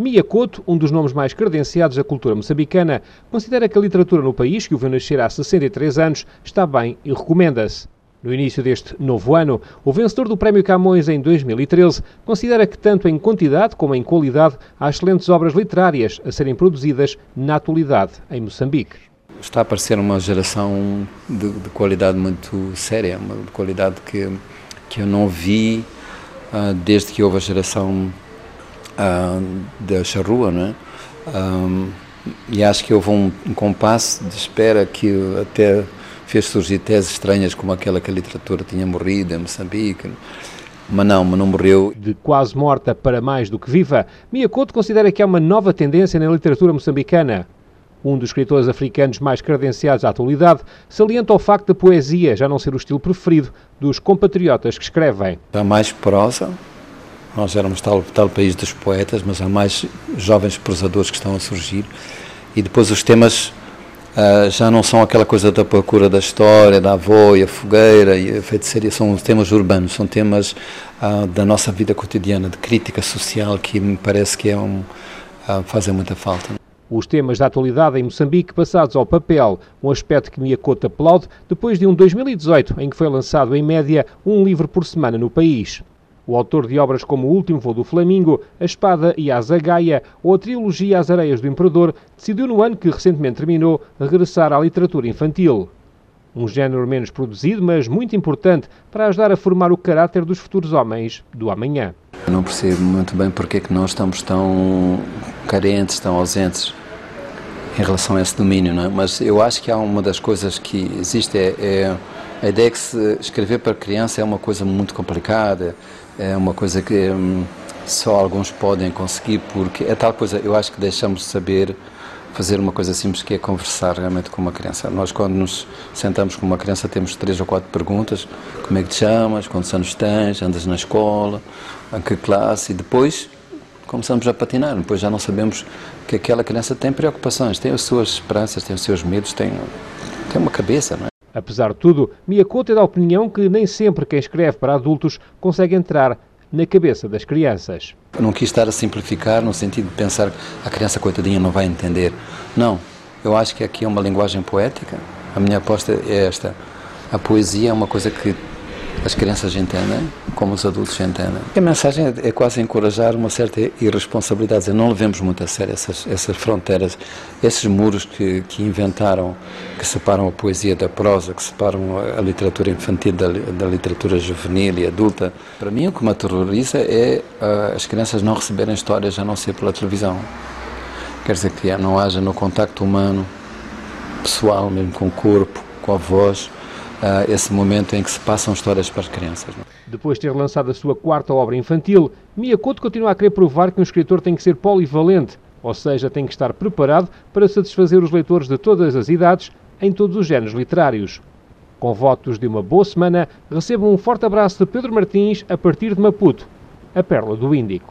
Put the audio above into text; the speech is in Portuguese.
Mia Couto, um dos nomes mais credenciados da cultura moçambicana, considera que a literatura no país, que o viu nascer há 63 anos, está bem e recomenda-se. No início deste novo ano, o vencedor do Prémio Camões em 2013 considera que, tanto em quantidade como em qualidade, há excelentes obras literárias a serem produzidas na atualidade em Moçambique. Está a aparecer uma geração de, de qualidade muito séria, uma qualidade que, que eu não vi uh, desde que houve a geração uh, da charrua, não é? Um, e acho que houve um, um compasso de espera que até fez surgir teses estranhas como aquela que a literatura tinha morrido em Moçambique. Mas não, mas não morreu. De quase morta para mais do que viva, Mia Couto considera que há uma nova tendência na literatura moçambicana. Um dos escritores africanos mais credenciados à atualidade salienta o facto da poesia já não ser o estilo preferido dos compatriotas que escrevem. Há mais prosa, nós éramos tal, tal país dos poetas, mas há mais jovens prosadores que estão a surgir. E depois os temas uh, já não são aquela coisa da procura da história, da avó e a fogueira e a são temas urbanos, são temas uh, da nossa vida cotidiana, de crítica social, que me parece que é um, uh, fazem muita falta. Os temas da atualidade em Moçambique passados ao papel, um aspecto que Miyakoto aplaude depois de um 2018 em que foi lançado em média um livro por semana no país. O autor de obras como O Último Voo do Flamingo, A Espada e a Zagaia ou a trilogia As Areias do Imperador decidiu no ano que recentemente terminou regressar à literatura infantil. Um género menos produzido, mas muito importante para ajudar a formar o caráter dos futuros homens do amanhã. não percebo muito bem porque é que nós estamos tão carentes, tão ausentes em relação a esse domínio, é? mas eu acho que há uma das coisas que existe é, é a ideia que escrever para criança é uma coisa muito complicada, é uma coisa que hum, só alguns podem conseguir, porque é tal coisa, eu acho que deixamos de saber fazer uma coisa simples que é conversar realmente com uma criança. Nós, quando nos sentamos com uma criança, temos três ou quatro perguntas: como é que te chamas, quantos anos tens, andas na escola, em que classe, e depois começamos a patinar. Depois já não sabemos que aquela criança tem preocupações, tem as suas esperanças, tem os seus medos, tem, tem uma cabeça, não é? Apesar de tudo, Miyakoto é da opinião que nem sempre quem escreve para adultos consegue entrar na cabeça das crianças. Eu não quis estar a simplificar no sentido de pensar que a criança coitadinha não vai entender. Não, eu acho que aqui é uma linguagem poética. A minha aposta é esta. A poesia é uma coisa que as crianças entendem, como os adultos entendem. A mensagem é, é quase encorajar uma certa irresponsabilidade, dizer, não levemos muito a sério essas, essas fronteiras, esses muros que, que inventaram, que separam a poesia da prosa, que separam a literatura infantil da, da literatura juvenil e adulta. Para mim, o que me aterroriza é uh, as crianças não receberem histórias a não ser pela televisão. Quer dizer que não haja no contacto humano, pessoal, mesmo com o corpo, com a voz, uh, esse momento em que se passam histórias para as crianças. Não? Depois de ter lançado a sua quarta obra infantil, Mia Couto continua a querer provar que um escritor tem que ser polivalente, ou seja, tem que estar preparado para satisfazer os leitores de todas as idades em todos os géneros literários. Com votos de uma boa semana, recebo um forte abraço de Pedro Martins a partir de Maputo, a Perla do Índico.